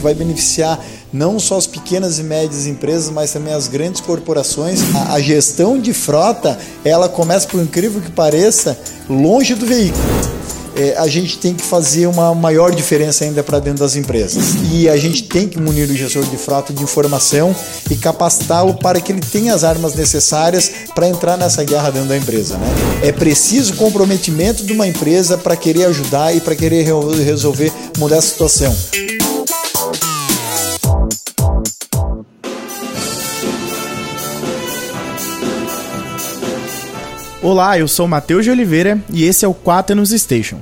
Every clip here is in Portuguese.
que vai beneficiar não só as pequenas e médias empresas, mas também as grandes corporações. A, a gestão de frota, ela começa, por incrível que pareça, longe do veículo é, a gente tem que fazer uma maior diferença ainda para dentro das empresas. E a gente tem que munir o gestor de frota de informação e capacitá-lo para que ele tenha as armas necessárias para entrar nessa guerra dentro da empresa. Né? É preciso comprometimento de uma empresa para querer ajudar e para querer resolver mudar a situação. Olá, eu sou Matheus de Oliveira e esse é o Quaternos Station.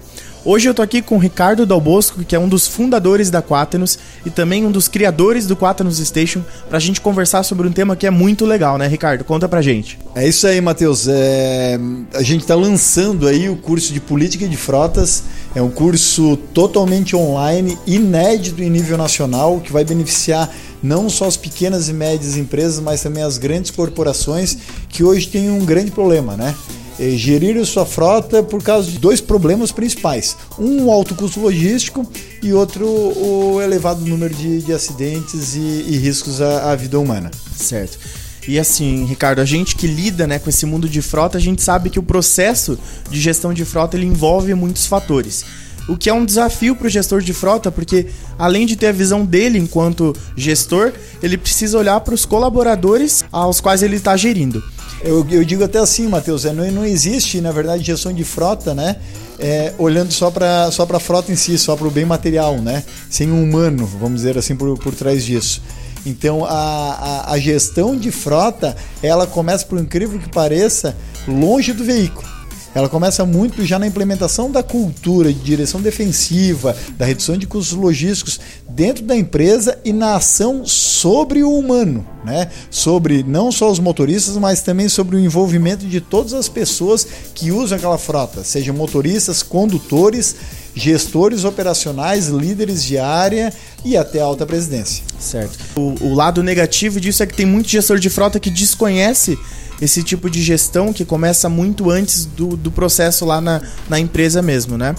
Hoje eu tô aqui com o Ricardo Dalbosco, que é um dos fundadores da Quaternos e também um dos criadores do Quaternos Station, pra gente conversar sobre um tema que é muito legal, né, Ricardo? Conta pra gente. É isso aí, Matheus. É... A gente tá lançando aí o curso de Política de Frotas. É um curso totalmente online, inédito em nível nacional, que vai beneficiar não só as pequenas e médias empresas, mas também as grandes corporações que hoje têm um grande problema, né? É gerir sua frota por causa de dois problemas principais: um alto custo logístico e outro o elevado número de, de acidentes e, e riscos à, à vida humana. Certo. E assim, Ricardo, a gente que lida né, com esse mundo de frota, a gente sabe que o processo de gestão de frota ele envolve muitos fatores o que é um desafio para o gestor de frota, porque além de ter a visão dele enquanto gestor, ele precisa olhar para os colaboradores aos quais ele está gerindo. Eu, eu, digo até assim, Matheus, é, não, não existe, na verdade, gestão de frota, né? É, olhando só para só a frota em si, só para o bem material, né? Sem um humano, vamos dizer assim, por, por trás disso. Então a, a, a gestão de frota, ela começa, por incrível que pareça, longe do veículo ela começa muito já na implementação da cultura de direção defensiva, da redução de custos logísticos dentro da empresa e na ação sobre o humano, né? Sobre não só os motoristas, mas também sobre o envolvimento de todas as pessoas que usam aquela frota, sejam motoristas, condutores, gestores operacionais, líderes de área e até a alta presidência. Certo. O, o lado negativo disso é que tem muito gestor de frota que desconhece esse tipo de gestão que começa muito antes do, do processo lá na, na empresa mesmo, né?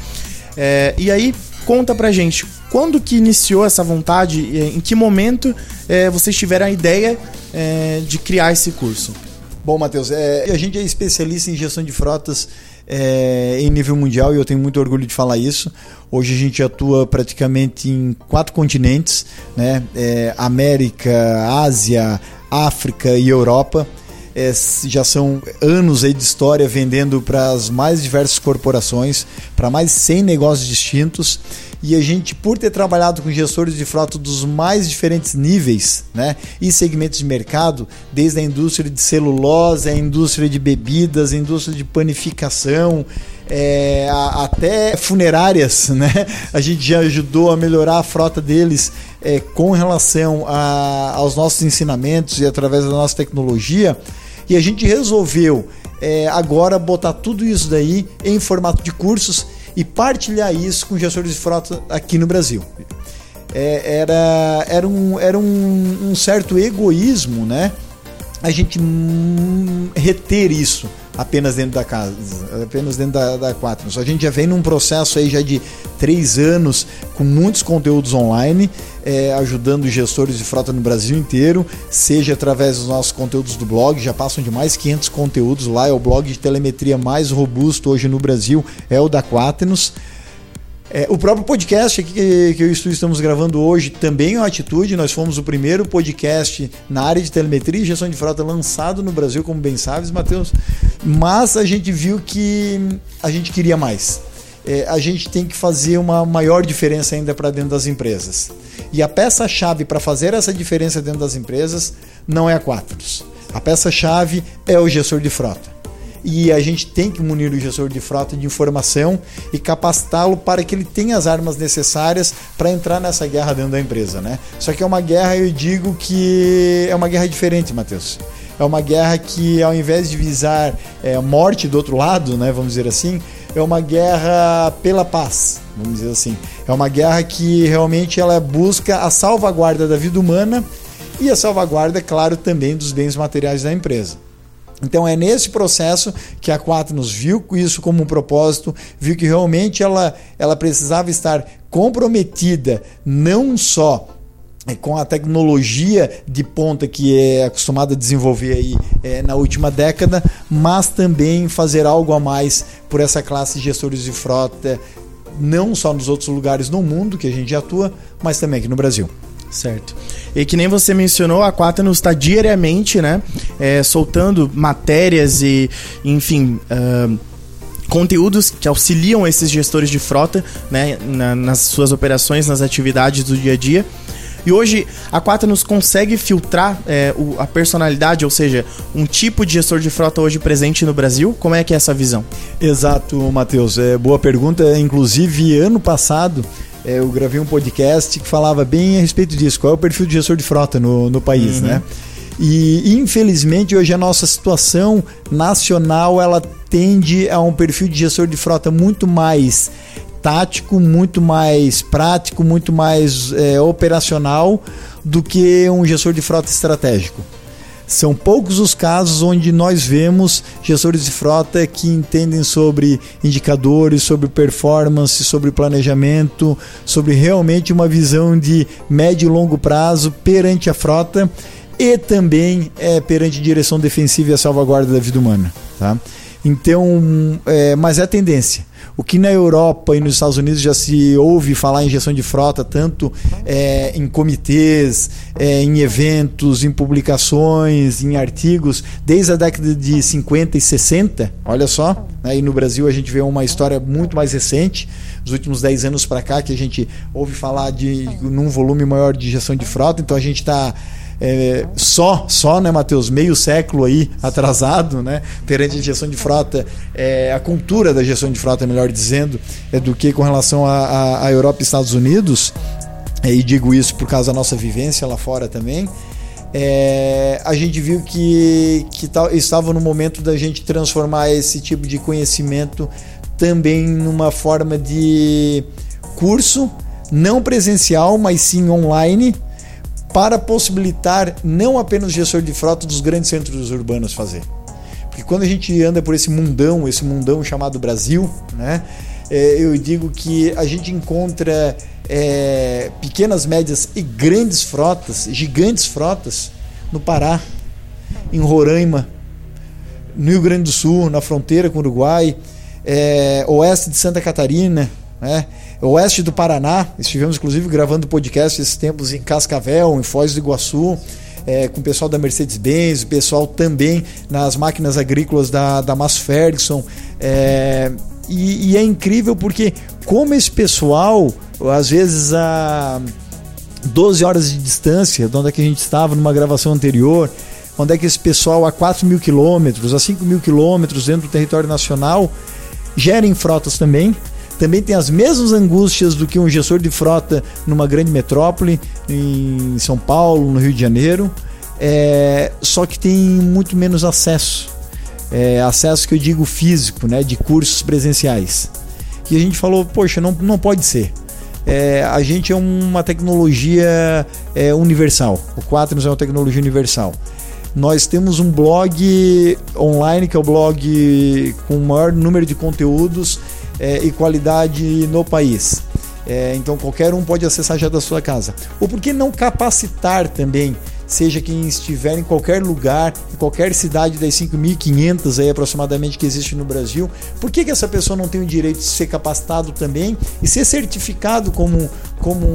É, e aí, conta pra gente, quando que iniciou essa vontade, em que momento é, vocês tiveram a ideia é, de criar esse curso? Bom, Matheus, é, a gente é especialista em gestão de frotas é, em nível mundial e eu tenho muito orgulho de falar isso. Hoje a gente atua praticamente em quatro continentes, né? América, Ásia, África e Europa é, já são anos aí de história vendendo para as mais diversas corporações, para mais de 100 negócios distintos. E a gente, por ter trabalhado com gestores de frota dos mais diferentes níveis né, e segmentos de mercado, desde a indústria de celulose, a indústria de bebidas, a indústria de panificação, é, até funerárias, né? A gente já ajudou a melhorar a frota deles é, com relação a, aos nossos ensinamentos e através da nossa tecnologia. E a gente resolveu é, agora botar tudo isso daí em formato de cursos e partilhar isso com gestores de frota aqui no Brasil. É, era era, um, era um, um certo egoísmo, né? A gente hum, reter isso apenas dentro da casa, apenas dentro da, da Quaternos. A gente já vem num processo aí já de três anos com muitos conteúdos online, é, ajudando gestores de frota no Brasil inteiro, seja através dos nossos conteúdos do blog, já passam de mais 500 conteúdos lá, é o blog de telemetria mais robusto hoje no Brasil, é o da Quaternos. É, o próprio podcast aqui que, que eu e o estamos gravando hoje também é uma atitude. Nós fomos o primeiro podcast na área de telemetria e gestão de frota lançado no Brasil, como bem sabes, Matheus. Mas a gente viu que a gente queria mais. É, a gente tem que fazer uma maior diferença ainda para dentro das empresas. E a peça-chave para fazer essa diferença dentro das empresas não é a Quatros. A peça-chave é o gestor de frota e a gente tem que munir o gestor de frota de informação e capacitá-lo para que ele tenha as armas necessárias para entrar nessa guerra dentro da empresa, né? Só que é uma guerra, eu digo que é uma guerra diferente, Matheus. É uma guerra que, ao invés de visar é, morte do outro lado, né, vamos dizer assim, é uma guerra pela paz, vamos dizer assim. É uma guerra que realmente ela busca a salvaguarda da vida humana e a salvaguarda, claro, também dos bens materiais da empresa. Então é nesse processo que a Quatnos viu isso como um propósito, viu que realmente ela, ela precisava estar comprometida não só com a tecnologia de ponta que é acostumada a desenvolver aí é, na última década, mas também fazer algo a mais por essa classe de gestores de frota, não só nos outros lugares no mundo que a gente atua, mas também aqui no Brasil. Certo. E que nem você mencionou, a Quaternos está diariamente, né, é, soltando matérias e, enfim, uh, conteúdos que auxiliam esses gestores de frota, né, na, nas suas operações, nas atividades do dia a dia. E hoje a Quaternos consegue filtrar é, o, a personalidade, ou seja, um tipo de gestor de frota hoje presente no Brasil? Como é que é essa visão? Exato, Matheus. É, boa pergunta. Inclusive, ano passado é, eu gravei um podcast que falava bem a respeito disso. Qual é o perfil de gestor de frota no, no país, uhum. né? E infelizmente hoje a nossa situação nacional ela tende a um perfil de gestor de frota muito mais tático, muito mais prático, muito mais é, operacional do que um gestor de frota estratégico. São poucos os casos onde nós vemos gestores de frota que entendem sobre indicadores, sobre performance, sobre planejamento, sobre realmente uma visão de médio e longo prazo perante a frota e também é, perante direção defensiva e a salvaguarda da vida humana. Tá? Então, é, mas é a tendência. O que na Europa e nos Estados Unidos já se ouve falar em gestão de frota, tanto é, em comitês, é, em eventos, em publicações, em artigos, desde a década de 50 e 60, olha só, né, e no Brasil a gente vê uma história muito mais recente, dos últimos 10 anos para cá, que a gente ouve falar de num volume maior de gestão de frota, então a gente está é, só, só, né, Matheus, meio século aí atrasado, né, perante a gestão de frota, é, a cultura da gestão de frota, melhor dizendo, é do que com relação à Europa e Estados Unidos, é, e digo isso por causa da nossa vivência lá fora também. É, a gente viu que, que tal, estava no momento da gente transformar esse tipo de conhecimento também numa forma de curso, não presencial, mas sim online, para possibilitar não apenas o gestor de frota dos grandes centros urbanos fazer. Porque quando a gente anda por esse mundão, esse mundão chamado Brasil, né, é, eu digo que a gente encontra é, pequenas, médias e grandes frotas, gigantes frotas, no Pará, em Roraima, no Rio Grande do Sul, na fronteira com o Uruguai, é, oeste de Santa Catarina, né? Oeste do Paraná. Estivemos, inclusive, gravando podcast esses tempos em Cascavel, em Foz do Iguaçu. É, com o pessoal da Mercedes-Benz, o pessoal também nas máquinas agrícolas da, da Mass Ferguson. É, e, e, é incrível porque, como esse pessoal, às vezes a 12 horas de distância, de onde é que a gente estava numa gravação anterior, onde é que esse pessoal a 4 mil quilômetros, a 5 mil quilômetros dentro do território nacional, gerem frotas também também tem as mesmas angústias do que um gestor de frota numa grande metrópole, em São Paulo, no Rio de Janeiro, é, só que tem muito menos acesso. É, acesso que eu digo físico, né, de cursos presenciais. E a gente falou, poxa, não, não pode ser. É, a gente é uma tecnologia é, universal. O Quaternos é uma tecnologia universal. Nós temos um blog online, que é o blog com o maior número de conteúdos é, e qualidade no país. É, então qualquer um pode acessar já da sua casa. Ou por que não capacitar também seja quem estiver em qualquer lugar, em qualquer cidade das 5.500 aí aproximadamente que existe no Brasil, por que, que essa pessoa não tem o direito de ser capacitado também e ser certificado como, como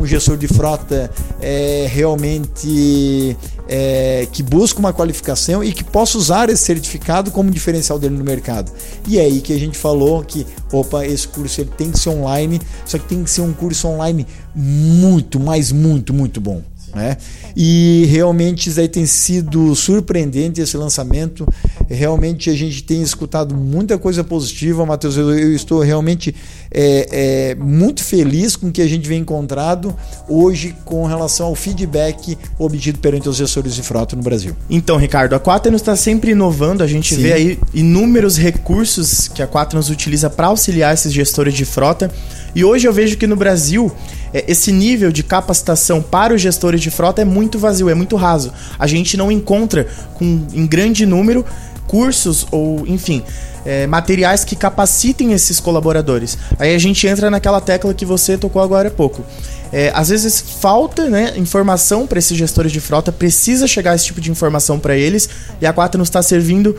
um gestor de frota é, realmente é, que busca uma qualificação e que possa usar esse certificado como diferencial dele no mercado? E é aí que a gente falou que, opa, esse curso ele tem que ser online, só que tem que ser um curso online muito, mas muito, muito bom. Né? E realmente aí tem sido surpreendente esse lançamento. Realmente a gente tem escutado muita coisa positiva, Matheus. Eu, eu estou realmente é, é, muito feliz com o que a gente vem encontrado hoje com relação ao feedback obtido perante os gestores de frota no Brasil. Então, Ricardo, a Quaternos está sempre inovando. A gente Sim. vê aí inúmeros recursos que a Quaternos utiliza para auxiliar esses gestores de frota. E hoje eu vejo que no Brasil é, esse nível de capacitação para os gestores de frota é muito vazio, é muito raso. A gente não encontra com, em grande número cursos ou, enfim, é, materiais que capacitem esses colaboradores. Aí a gente entra naquela tecla que você tocou agora há pouco. É, às vezes falta né, informação para esses gestores de frota, precisa chegar esse tipo de informação para eles e a Quaternos está servindo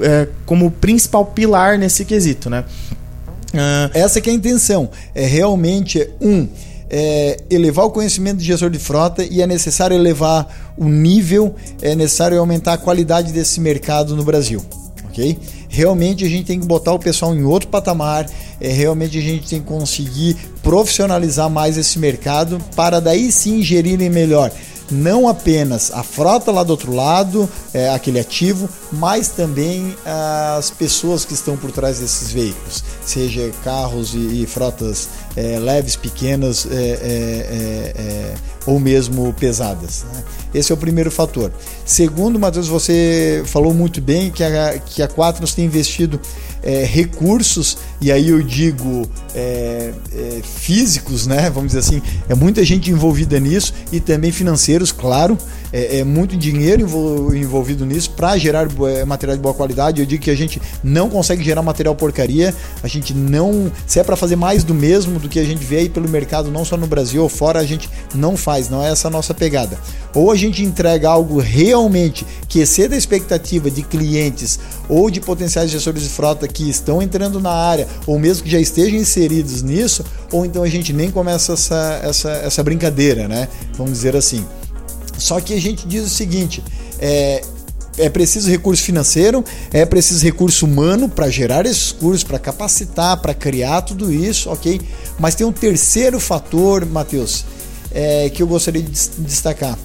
é, como principal pilar nesse quesito, né? Uh... Essa que é a intenção, é realmente um é, elevar o conhecimento de gestor de frota e é necessário elevar o nível, é necessário aumentar a qualidade desse mercado no Brasil, ok? Realmente a gente tem que botar o pessoal em outro patamar, é, realmente a gente tem que conseguir profissionalizar mais esse mercado para daí sim gerirem melhor não apenas a frota lá do outro lado, é, aquele ativo, mas também as pessoas que estão por trás desses veículos, seja carros e, e frotas é, leves, pequenas é, é, é, é ou mesmo pesadas. Né? Esse é o primeiro fator. Segundo, Matheus, você falou muito bem que a, que a Quatnos tem investido recursos, e aí eu digo físicos, né? Vamos dizer assim, é muita gente envolvida nisso e também financeiros, claro. É, é muito dinheiro envolvido nisso para gerar é, material de boa qualidade. Eu digo que a gente não consegue gerar material porcaria, a gente não. Se é para fazer mais do mesmo do que a gente vê aí pelo mercado, não só no Brasil ou fora, a gente não faz, não é essa a nossa pegada. Ou a gente entrega algo realmente que exceda a expectativa de clientes ou de potenciais gestores de frota que estão entrando na área, ou mesmo que já estejam inseridos nisso, ou então a gente nem começa essa, essa, essa brincadeira, né? Vamos dizer assim. Só que a gente diz o seguinte: é, é preciso recurso financeiro, é preciso recurso humano para gerar esses cursos, para capacitar, para criar tudo isso, ok? Mas tem um terceiro fator, Matheus, é, que eu gostaria de destacar,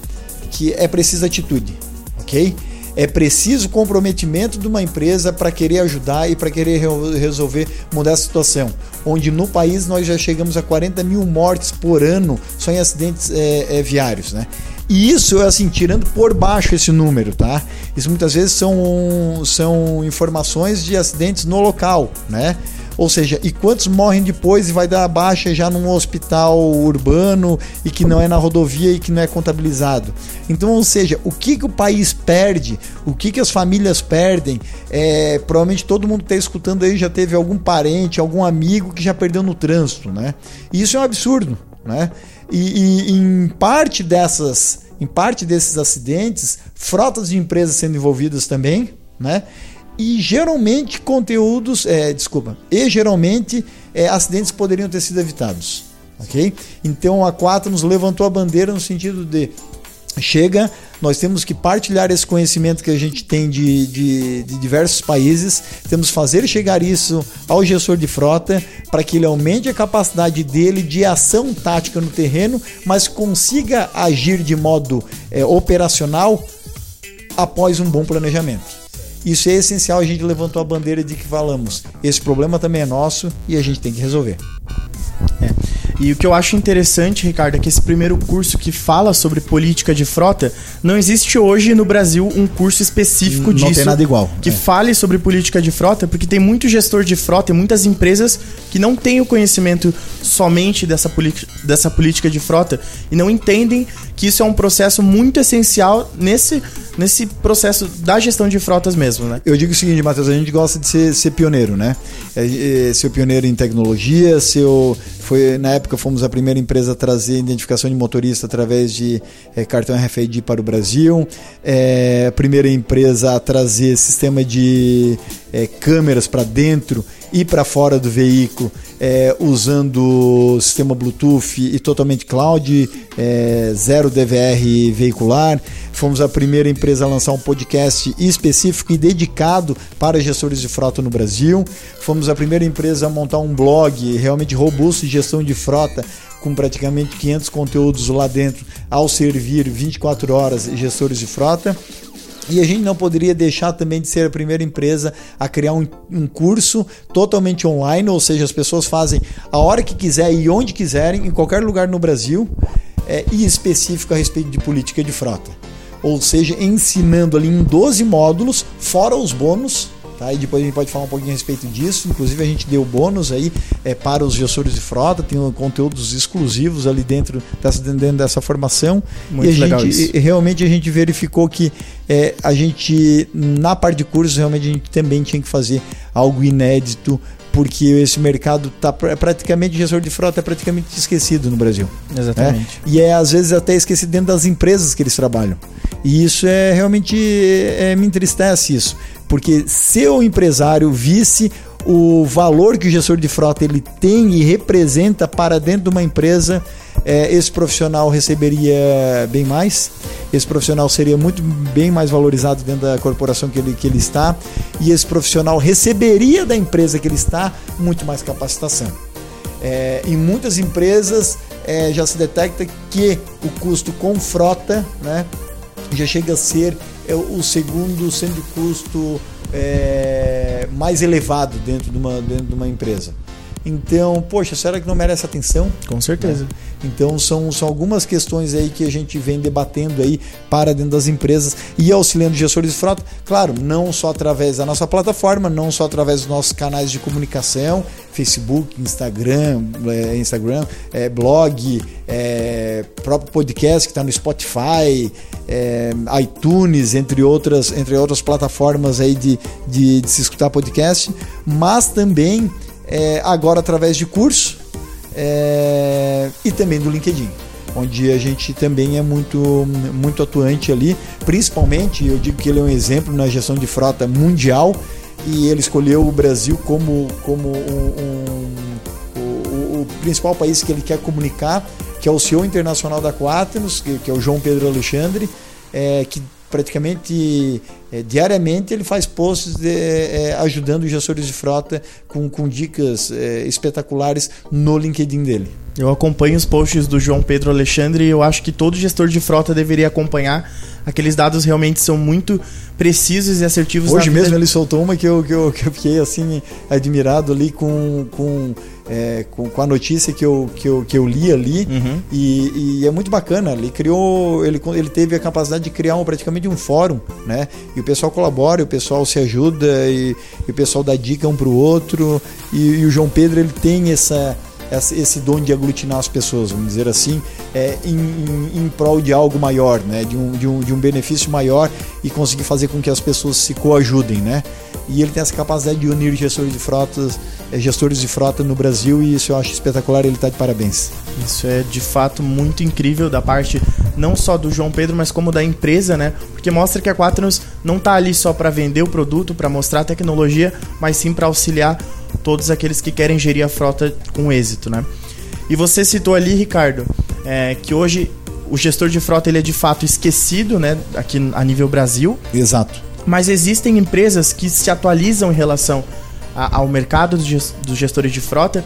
que é preciso atitude, ok? É preciso comprometimento de uma empresa para querer ajudar e para querer resolver, mudar a situação. Onde no país nós já chegamos a 40 mil mortes por ano só em acidentes é, é, viários, né? E isso, assim, tirando por baixo esse número, tá? Isso muitas vezes são, são informações de acidentes no local, né? Ou seja, e quantos morrem depois e vai dar baixa já num hospital urbano e que não é na rodovia e que não é contabilizado? Então, ou seja, o que, que o país perde, o que, que as famílias perdem, é, provavelmente todo mundo que está escutando aí já teve algum parente, algum amigo que já perdeu no trânsito, né? E isso é um absurdo, né? E, e em parte dessas, em parte desses acidentes, frotas de empresas sendo envolvidas também, né? E geralmente conteúdos, é, desculpa, e geralmente é, acidentes poderiam ter sido evitados, ok? Então a 4 nos levantou a bandeira no sentido de chega, nós temos que partilhar esse conhecimento que a gente tem de, de, de, diversos países, temos que fazer chegar isso ao gestor de frota para que ele aumente a capacidade dele de ação tática no terreno, mas consiga agir de modo é, operacional após um bom planejamento. Isso é essencial, a gente levantou a bandeira de que falamos, esse problema também é nosso e a gente tem que resolver. É. E o que eu acho interessante, Ricardo, é que esse primeiro curso que fala sobre política de frota, não existe hoje no Brasil um curso específico não disso. Não tem nada igual. Que é. fale sobre política de frota, porque tem muito gestor de frota e muitas empresas que não têm o conhecimento somente dessa, dessa política de frota e não entendem que isso é um processo muito essencial nesse, nesse processo da gestão de frotas mesmo, né? Eu digo o seguinte, Matheus, a gente gosta de ser, ser pioneiro, né? É, é, ser pioneiro em tecnologia, ser o, foi, na época fomos a primeira empresa a trazer identificação de motorista através de é, cartão RFID para o Brasil. É, a primeira empresa a trazer sistema de é, câmeras para dentro e para fora do veículo é, usando sistema Bluetooth e totalmente cloud, é, zero DVR veicular. Fomos a primeira empresa a lançar um podcast específico e dedicado para gestores de frota no Brasil. Fomos a primeira empresa a montar um blog realmente robusto de gestão de frota com praticamente 500 conteúdos lá dentro ao servir 24 horas gestores de frota. E a gente não poderia deixar também de ser a primeira empresa a criar um, um, curso totalmente online, ou seja, as pessoas fazem a hora que quiser e onde quiserem, em qualquer lugar no Brasil, é, e específico a respeito de política de frota. Ou seja, ensinando ali em 12 módulos, fora os bônus, Tá? E depois a gente pode falar um pouquinho a respeito disso. Inclusive, a gente deu bônus aí é, para os gestores de frota, tem conteúdos exclusivos ali dentro dessa, dentro dessa formação. Muito e legal gente, isso. realmente a gente verificou que é, a gente, na parte de cursos, realmente a gente também tinha que fazer algo inédito porque esse mercado está praticamente, gestor de frota é praticamente esquecido no Brasil. Exatamente. Né? E é às vezes até esquecido dentro das empresas que eles trabalham. E isso é realmente é, me entristece isso, porque se o empresário visse o valor que o gestor de frota ele tem e representa para dentro de uma empresa, é, esse profissional receberia bem mais, esse profissional seria muito bem mais valorizado dentro da corporação que ele, que ele está, e esse profissional receberia da empresa que ele está muito mais capacitação. É, em muitas empresas é, já se detecta que o custo com frota né, já chega a ser é, o segundo de custo é, mais elevado dentro de, uma, dentro de uma empresa. Então, poxa, será que não merece atenção? Com certeza. Né? Então, são, são algumas questões aí que a gente vem debatendo aí para dentro das empresas e auxiliando gestores de frota. Claro, não só através da nossa plataforma, não só através dos nossos canais de comunicação, Facebook, Instagram, é, Instagram, é, blog, é, próprio podcast que está no Spotify, iTunes, entre outras, entre outras plataformas aí de, de, de se escutar podcast, mas também é, agora através de curso é, e também do LinkedIn, onde a gente também é muito, muito atuante ali, principalmente eu digo que ele é um exemplo na gestão de frota mundial e ele escolheu o Brasil como, como um, um, o, o, principal país que ele quer comunicar, que é o CEO internacional da Quaternos, que, que é o João Pedro Alexandre, é, que praticamente é, diariamente ele faz posts de, é, ajudando os gestores de frota com, com dicas é, espetaculares no LinkedIn dele. Eu acompanho os posts do João Pedro Alexandre e eu acho que todo gestor de frota deveria acompanhar. Aqueles dados realmente são muito precisos e assertivos. Hoje mesmo ele soltou uma que eu, que eu, que eu fiquei assim admirado ali com, com é, com, com, a notícia que eu, que eu, que eu li ali uhum. e, e, é muito bacana. Ele criou, ele, ele teve a capacidade de criar um, praticamente um fórum, né? E o pessoal colabora, o pessoal se ajuda e, e o pessoal dá dica um para o outro. E, e, o João Pedro ele tem essa esse dom de aglutinar as pessoas, vamos dizer assim, é, em, em, em prol de algo maior, né? de, um, de, um, de um benefício maior e conseguir fazer com que as pessoas se coajudem. Né? E ele tem essa capacidade de unir gestores de frotas, é, gestores de frota no Brasil e isso eu acho espetacular ele está de parabéns. Isso é de fato muito incrível da parte não só do João Pedro, mas como da empresa, né? Porque mostra que a Quaternos não está ali só para vender o produto, para mostrar a tecnologia, mas sim para auxiliar todos aqueles que querem gerir a frota com êxito, né? E você citou ali, Ricardo, é, que hoje o gestor de frota ele é de fato esquecido, né, aqui a nível Brasil. Exato. Mas existem empresas que se atualizam em relação a, ao mercado dos gestores de frota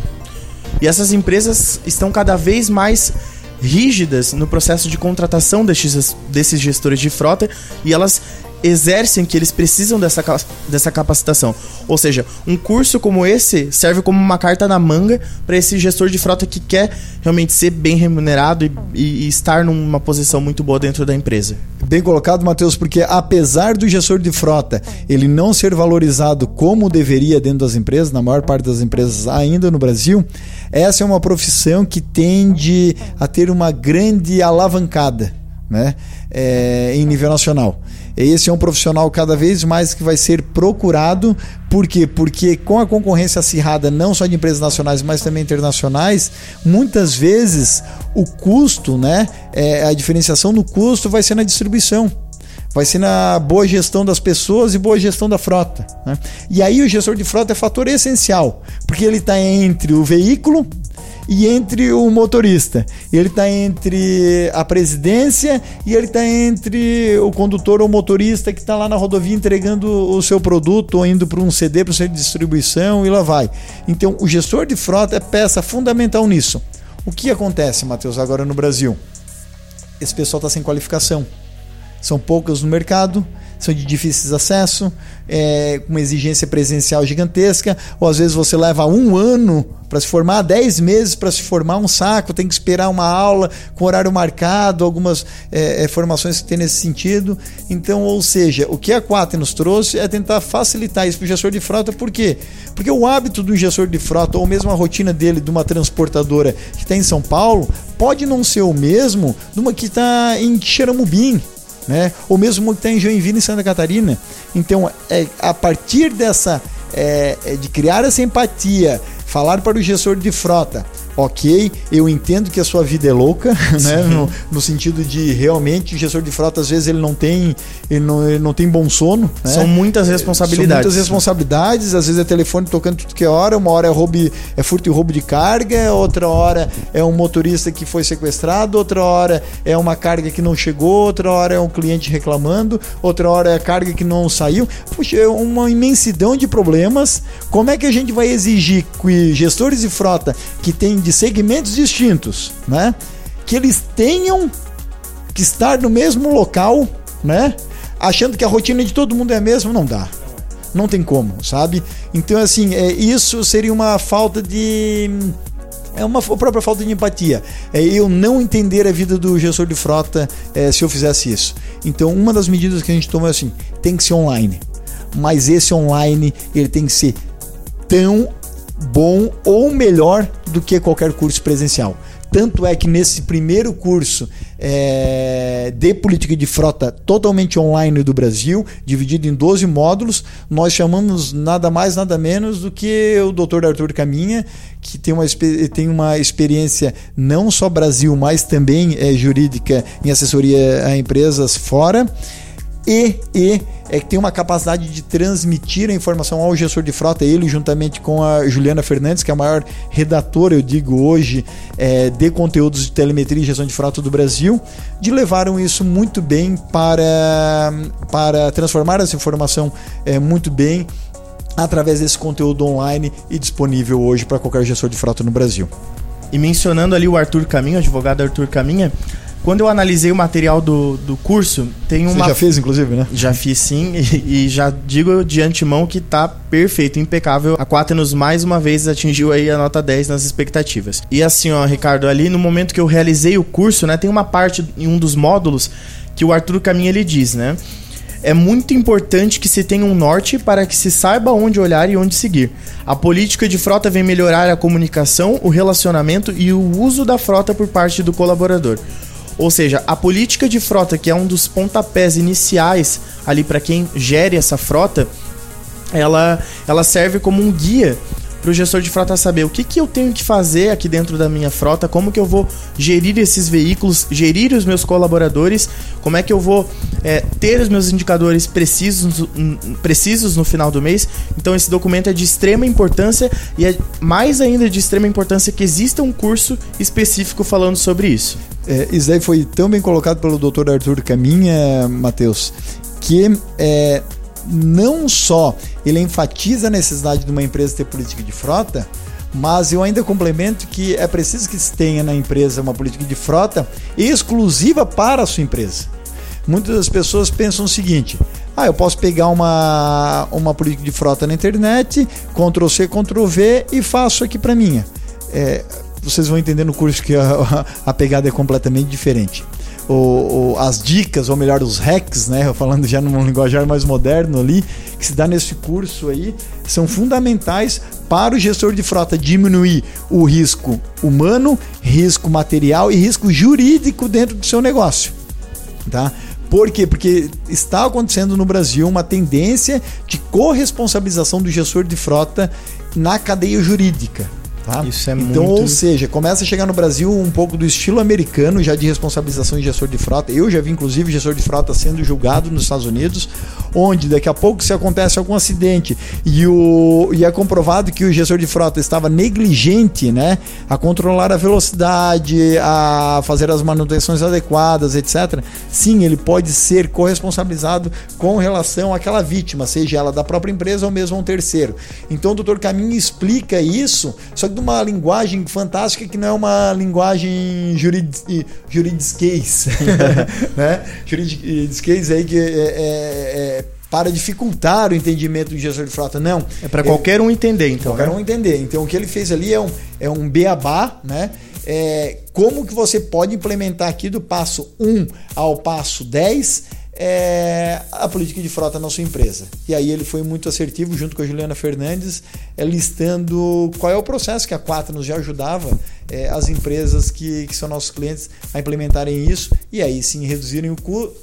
e essas empresas estão cada vez mais rígidas no processo de contratação desses, desses gestores de frota e elas exercem que eles precisam dessa, dessa capacitação. Ou seja, um curso como esse serve como uma carta na manga para esse gestor de frota que quer realmente ser bem remunerado e, e, estar numa posição muito boa dentro da empresa. Bem colocado, Matheus, porque apesar do gestor de frota ele não ser valorizado como deveria dentro das empresas, na maior parte das empresas ainda no Brasil, essa é uma profissão que tende a ter uma grande alavancada né, é, em nível nacional. Esse é um profissional cada vez mais que vai ser procurado. Por quê? Porque com a concorrência acirrada, não só de empresas nacionais, mas também internacionais, muitas vezes o custo, né, é, a diferenciação no custo vai ser na distribuição vai ser na boa gestão das pessoas e boa gestão da frota. Né? E aí o gestor de frota é fator essencial, porque ele está entre o veículo e entre o motorista. Ele está entre a presidência e ele está entre o condutor ou motorista que está lá na rodovia entregando o seu produto ou indo para um CD para o centro de distribuição e lá vai. Então, o gestor de frota é peça fundamental nisso. O que acontece, Matheus, agora no Brasil? Esse pessoal está sem qualificação. São poucos no mercado, são de difíceis acesso, é, com uma exigência presencial gigantesca, ou às vezes você leva um ano para se formar, dez meses para se formar um saco, tem que esperar uma aula com horário marcado, algumas é, é, formações que tem nesse sentido. Então, ou seja, o que a Quat nos trouxe é tentar facilitar isso para o gestor de frota, por quê? Porque o hábito do gestor de frota, ou mesmo a rotina dele de uma transportadora que está em São Paulo, pode não ser o mesmo de uma que está em Xeramubim né? Ou mesmo que está em Joinville, em Santa Catarina. Então, é, a partir dessa é, é de criar essa empatia, falar para o gestor de frota, ok, eu entendo que a sua vida é louca, né? No, no, sentido de realmente o gestor de frota, às vezes, ele não tem, ele não, ele não tem bom sono. Né? São muitas responsabilidades. São muitas responsabilidades, às vezes é telefone tocando tudo que é hora, uma hora é, roubo, é furto e roubo de carga, outra hora é um motorista que foi sequestrado, outra hora é uma carga que não chegou, outra hora é um cliente reclamando, outra hora é a carga que não saiu. Puxa, é uma imensidão de problemas. Como é que a gente vai exigir que gestores de frota que têm de segmentos distintos, né? Que eles tenham que estar no mesmo local, né? Achando que a rotina de todo mundo é a mesma, não dá. Não tem como, sabe? Então, assim, é, isso seria uma falta de. É uma própria falta de empatia. É eu não entender a vida do gestor de frota é, se eu fizesse isso. Então, uma das medidas que a gente toma é assim: tem que ser online. Mas esse online ele tem que ser tão bom ou melhor do que qualquer curso presencial. Tanto é que nesse primeiro curso é, de política de frota totalmente online do Brasil, dividido em 12 módulos, nós chamamos nada mais, nada menos do que o Dr. Arthur Caminha, que tem uma, tem uma experiência não só Brasil, mas também é, jurídica em assessoria a empresas fora e, e é que tem uma capacidade de transmitir a informação ao gestor de frota, ele juntamente com a Juliana Fernandes, que é a maior redatora, eu digo hoje, é, de conteúdos de telemetria e gestão de frota do Brasil, de levaram isso muito bem para, para transformar essa informação é, muito bem através desse conteúdo online e disponível hoje para qualquer gestor de frota no Brasil. E mencionando ali o Arthur Caminha, o advogado Arthur Caminha, quando eu analisei o material do, do curso, tem uma. Você já fez, inclusive, né? Já fiz sim, e, e já digo de antemão que tá perfeito, impecável. A Quaternos mais uma vez atingiu aí a nota 10 nas expectativas. E assim, ó, Ricardo, ali no momento que eu realizei o curso, né, tem uma parte em um dos módulos que o Arthur Caminha ele diz, né? É muito importante que se tenha um norte para que se saiba onde olhar e onde seguir. A política de frota vem melhorar a comunicação, o relacionamento e o uso da frota por parte do colaborador. Ou seja, a política de frota, que é um dos pontapés iniciais ali para quem gere essa frota, ela, ela serve como um guia para o gestor de frota saber o que, que eu tenho que fazer aqui dentro da minha frota, como que eu vou gerir esses veículos, gerir os meus colaboradores, como é que eu vou é, ter os meus indicadores precisos, precisos no final do mês. Então esse documento é de extrema importância e é mais ainda de extrema importância que exista um curso específico falando sobre isso. É, isso aí foi tão bem colocado pelo Dr. Arthur Caminha, Matheus, que é, não só ele enfatiza a necessidade de uma empresa ter política de frota, mas eu ainda complemento que é preciso que se tenha na empresa uma política de frota exclusiva para a sua empresa. Muitas das pessoas pensam o seguinte: ah, eu posso pegar uma, uma política de frota na internet, Ctrl C, Ctrl V e faço aqui para minha. É, vocês vão entender no curso que a, a pegada é completamente diferente. O, o, as dicas, ou melhor, os hacks, né? Falando já num linguajar mais moderno ali, que se dá nesse curso aí, são fundamentais para o gestor de frota diminuir o risco humano, risco material e risco jurídico dentro do seu negócio. Tá? Por quê? Porque está acontecendo no Brasil uma tendência de corresponsabilização do gestor de frota na cadeia jurídica. Tá? Isso é então, muito... ou seja, começa a chegar no Brasil um pouco do estilo americano já de responsabilização de gestor de frota. Eu já vi, inclusive, gestor de frota sendo julgado nos Estados Unidos, onde daqui a pouco, se acontece algum acidente e, o, e é comprovado que o gestor de frota estava negligente né, a controlar a velocidade, a fazer as manutenções adequadas, etc., sim, ele pode ser corresponsabilizado com relação àquela vítima, seja ela da própria empresa ou mesmo um terceiro. Então, o doutor Caminho explica isso, só de uma linguagem fantástica que não é uma linguagem jurid, juridisquês, né? Juridisquês aí que é, é, é para dificultar o entendimento do gestor de frota. Não. É para qualquer um entender, então. Qualquer né? um entender. Então, o que ele fez ali é um, é um beabá, né? É, como que você pode implementar aqui do passo 1 ao passo 10 é, a política de frota na sua empresa. E aí ele foi muito assertivo, junto com a Juliana Fernandes, é, listando qual é o processo que a Quatro nos já ajudava é, as empresas que, que, são nossos clientes a implementarem isso e aí sim reduzirem o,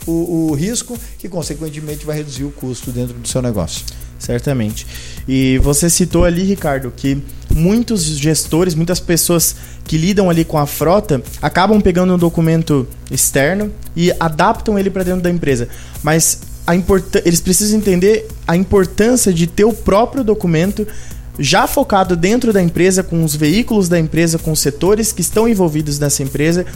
o, o risco, que consequentemente vai reduzir o custo dentro do seu negócio. Certamente. E você citou ali, Ricardo, que muitos gestores, muitas pessoas que lidam ali com a frota acabam pegando um documento externo e adaptam ele para dentro da empresa. Mas eles precisam entender a importância de ter o próprio documento já focado dentro da empresa, com os veículos da empresa, com os setores que estão envolvidos nessa empresa.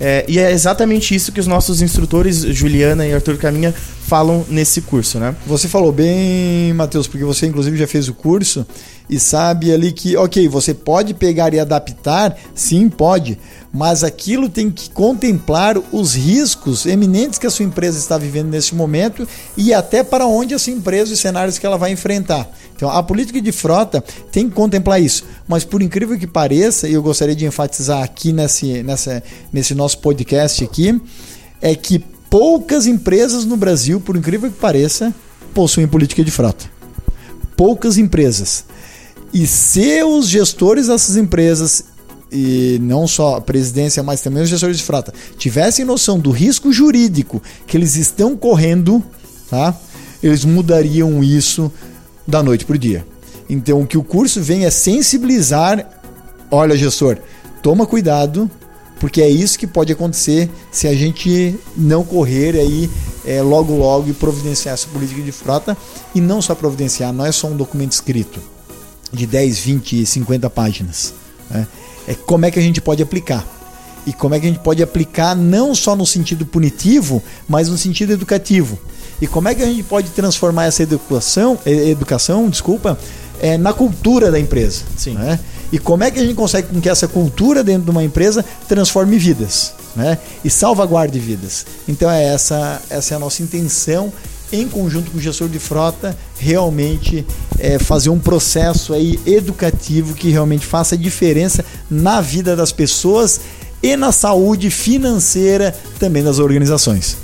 É, e é exatamente isso que os nossos instrutores, Juliana e Arthur Caminha, falam nesse curso, né? Você falou bem, Matheus, porque você inclusive já fez o curso e sabe ali que, ok, você pode pegar e adaptar, sim, pode, mas aquilo tem que contemplar os riscos eminentes que a sua empresa está vivendo nesse momento e até para onde essa empresa e cenários que ela vai enfrentar. Então, a política de frota tem que contemplar isso, mas por incrível que pareça, e eu gostaria de enfatizar aqui nesse, nessa, nesse nosso podcast aqui, é que poucas empresas no Brasil, por incrível que pareça, possuem política de frota. Poucas empresas. E se os gestores dessas empresas, e não só a presidência, mas também os gestores de frota, tivessem noção do risco jurídico que eles estão correndo, tá? eles mudariam isso da noite para o dia. Então, o que o curso vem é sensibilizar: olha, gestor, toma cuidado, porque é isso que pode acontecer se a gente não correr aí é, logo logo e providenciar essa política de frota e não só providenciar, não é só um documento escrito de 10, 20, 50 páginas. Né? É como é que a gente pode aplicar. E como é que a gente pode aplicar não só no sentido punitivo, mas no sentido educativo. E como é que a gente pode transformar essa educação, educação desculpa, é, na cultura da empresa. Sim. Né? E como é que a gente consegue com que essa cultura dentro de uma empresa transforme vidas né? e salvaguarde vidas. Então é essa, essa é a nossa intenção em conjunto com o gestor de frota, realmente é, fazer um processo aí educativo que realmente faça diferença na vida das pessoas e na saúde financeira também das organizações.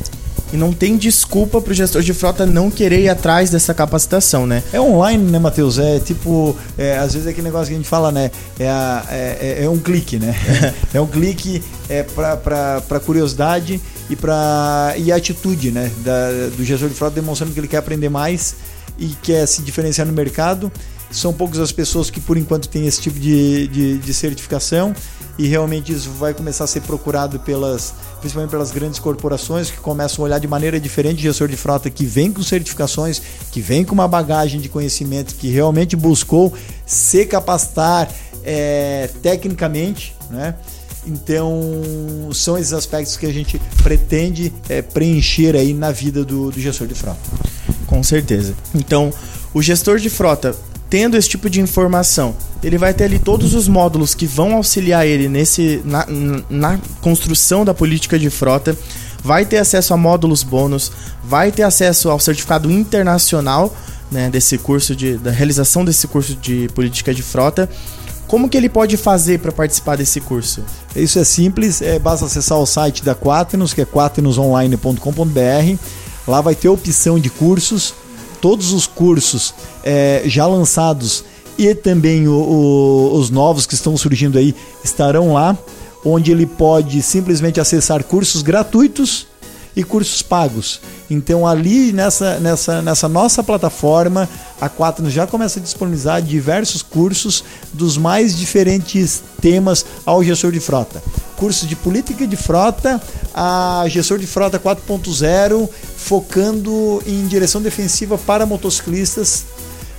E não tem desculpa para o gestor de frota não querer ir atrás dessa capacitação, né? É online, né, Matheus? É tipo, é, às vezes é aquele negócio que a gente fala, né? É, a, é, é, é um clique, né? é um clique é, para curiosidade e para e atitude, né? Da, do gestor de frota demonstrando que ele quer aprender mais e quer se diferenciar no mercado. São poucas as pessoas que por enquanto têm esse tipo de, de, de certificação e realmente isso vai começar a ser procurado pelas, principalmente pelas grandes corporações que começam a olhar de maneira diferente o gestor de frota que vem com certificações, que vem com uma bagagem de conhecimento, que realmente buscou se capacitar é, tecnicamente, né? Então, são esses aspectos que a gente pretende é, preencher aí na vida do, do gestor de frota. Com certeza. Então, o gestor de frota tendo esse tipo de informação, ele vai ter ali todos os módulos que vão auxiliar ele nesse na, na construção da política de frota, vai ter acesso a módulos bônus, vai ter acesso ao certificado internacional né, desse curso de da realização desse curso de política de frota. Como que ele pode fazer para participar desse curso? Isso é simples, é, basta acessar o site da Quaternos, que é quaternosonline.com.br. Lá vai ter opção de cursos, todos os cursos é, já lançados e também o, o, os novos que estão surgindo aí estarão lá, onde ele pode simplesmente acessar cursos gratuitos e cursos pagos. Então ali nessa, nessa, nessa nossa plataforma, a Quaternos já começa a disponibilizar diversos cursos dos mais diferentes temas ao gestor de frota. Cursos de política de frota a gestor de frota 4.0, focando em direção defensiva para motociclistas,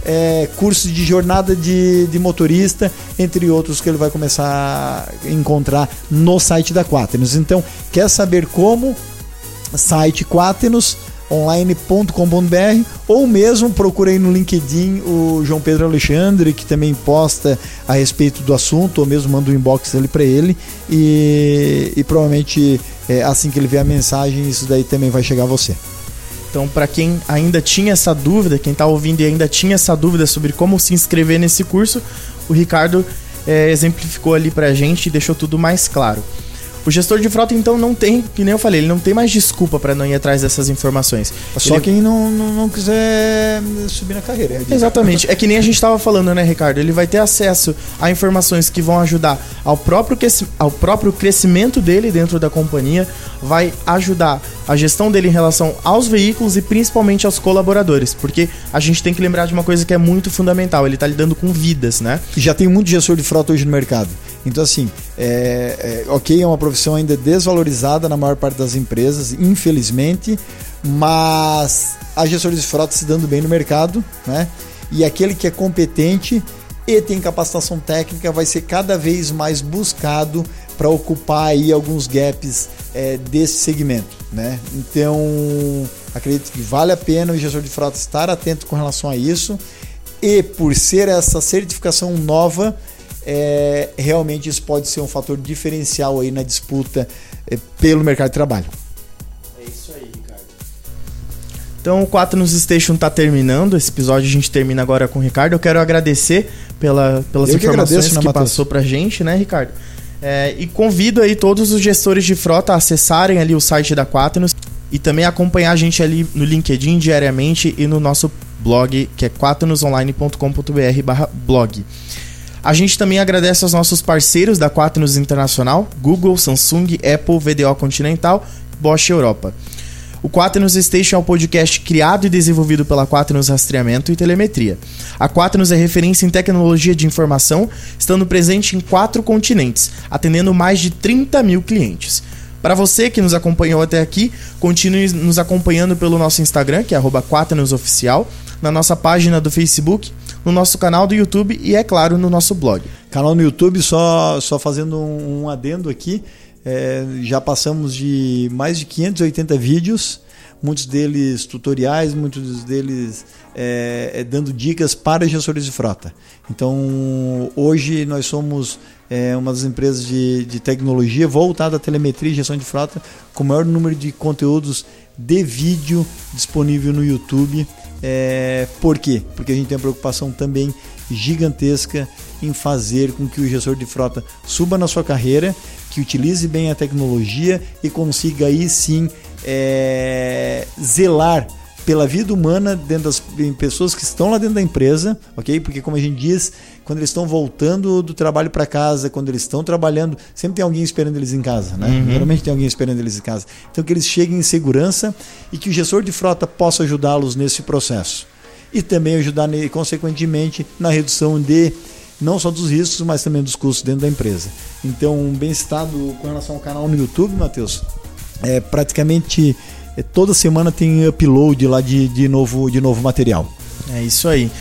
é, cursos de jornada de, de motorista, entre outros que ele vai começar a encontrar no site da Quaternos. Então, quer saber como? Site Quaternos online.com.br ou mesmo procure aí no LinkedIn o João Pedro Alexandre, que também posta a respeito do assunto, ou mesmo manda um inbox ali para ele e, e provavelmente é, assim que ele ver a mensagem, isso daí também vai chegar a você. Então, para quem ainda tinha essa dúvida, quem está ouvindo e ainda tinha essa dúvida sobre como se inscrever nesse curso, o Ricardo é, exemplificou ali para a gente e deixou tudo mais claro. O gestor de frota, então, não tem, que nem eu falei, ele não tem mais desculpa para não ir atrás dessas informações. Só ele... quem não, não, não, quiser subir na carreira. É Exatamente. É que nem a gente estava falando, né, Ricardo? Ele vai ter acesso a informações que vão ajudar ao próprio, ao próprio crescimento dele dentro da companhia, vai ajudar a gestão dele em relação aos veículos e principalmente aos colaboradores, porque a gente tem que lembrar de uma coisa que é muito fundamental, ele está lidando com vidas, né? Já tem muito gestor de frota hoje no mercado. Então, assim, é, é, ok, é uma profissão ainda desvalorizada na maior parte das empresas, infelizmente, mas há gestores de frota se dando bem no mercado, né? E aquele que é competente e tem capacitação técnica vai ser cada vez mais buscado para ocupar aí alguns gaps é, desse segmento, né? Então, acredito que vale a pena o gestor de frota estar atento com relação a isso e por ser essa certificação nova, é, realmente isso pode ser um fator diferencial aí na disputa é, pelo mercado de trabalho. Então o 4 nos Station está terminando. Esse episódio a gente termina agora com o Ricardo. Eu quero agradecer pela, pelas Eu que informações agradeço, né, que passou pra gente, né, Ricardo? É, e convido aí todos os gestores de frota a acessarem ali o site da Quaternos e também acompanhar a gente ali no LinkedIn diariamente e no nosso blog, que é quaternosonline.com.br barra blog. A gente também agradece aos nossos parceiros da Quaternos Internacional, Google, Samsung, Apple, VDO Continental, Bosch Europa. O Quaternos Station é um podcast criado e desenvolvido pela Quaternos Rastreamento e Telemetria. A Quaternos é referência em tecnologia de informação, estando presente em quatro continentes, atendendo mais de 30 mil clientes. Para você que nos acompanhou até aqui, continue nos acompanhando pelo nosso Instagram, que é Quaternosoficial, na nossa página do Facebook, no nosso canal do YouTube e, é claro, no nosso blog. Canal no YouTube, só, só fazendo um adendo aqui, é, já passamos de mais de 580 vídeos, muitos deles tutoriais, muitos deles é, é, dando dicas para gestores de frota. Então, hoje nós somos é, uma das empresas de, de tecnologia voltada à telemetria e gestão de frota com o maior número de conteúdos de vídeo disponível no YouTube. É, por quê? Porque a gente tem uma preocupação também gigantesca em fazer com que o gestor de frota suba na sua carreira, que utilize bem a tecnologia e consiga aí sim é, zelar pela vida humana dentro das pessoas que estão lá dentro da empresa, ok? Porque como a gente diz, quando eles estão voltando do trabalho para casa, quando eles estão trabalhando, sempre tem alguém esperando eles em casa, né? Uhum. Geralmente tem alguém esperando eles em casa. Então que eles cheguem em segurança e que o gestor de frota possa ajudá-los nesse processo e também ajudar, ne- consequentemente, na redução de não só dos riscos, mas também dos custos dentro da empresa. Então, bem citado com relação ao canal no YouTube, Matheus, é praticamente é, toda semana tem upload lá de, de, novo, de novo material. É isso aí.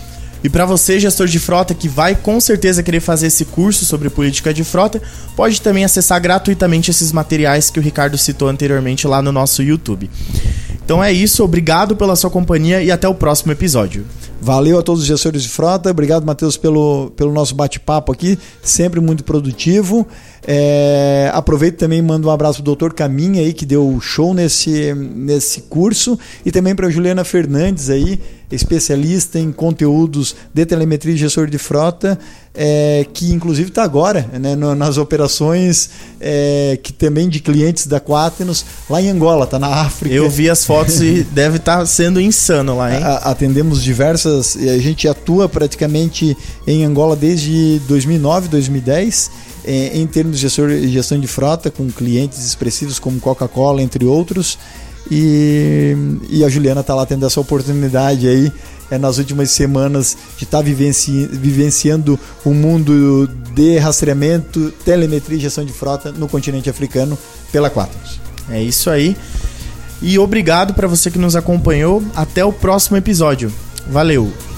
E para você, gestor de frota, que vai com certeza querer fazer esse curso sobre política de frota, pode também acessar gratuitamente esses materiais que o Ricardo citou anteriormente lá no nosso YouTube. Então é isso, obrigado pela sua companhia e até o próximo episódio. Valeu a todos os gestores de frota. Obrigado, Matheus, pelo, pelo nosso bate-papo aqui. Sempre muito produtivo. É, aproveito também e mando um abraço pro Dr. Caminha aí, que deu show nesse, nesse curso. E também para Juliana Fernandes aí, especialista em conteúdos de telemetria e gestor de frota, é, que inclusive está agora né, no- nas operações é, que também de clientes da Quaternos lá em Angola, está na África. Eu vi as fotos e deve estar sendo insano lá, hein? A- atendemos diversas. e A gente atua praticamente em Angola desde 2009, 2010, eh, em termos de gestão de frota, com clientes expressivos como Coca-Cola, entre outros. E, e a Juliana está lá tendo essa oportunidade aí eh, nas últimas semanas de estar vivenci, vivenciando o mundo de rastreamento, telemetria e gestão de frota no continente africano pela Quaternos. É isso aí. E obrigado para você que nos acompanhou. Até o próximo episódio. Valeu!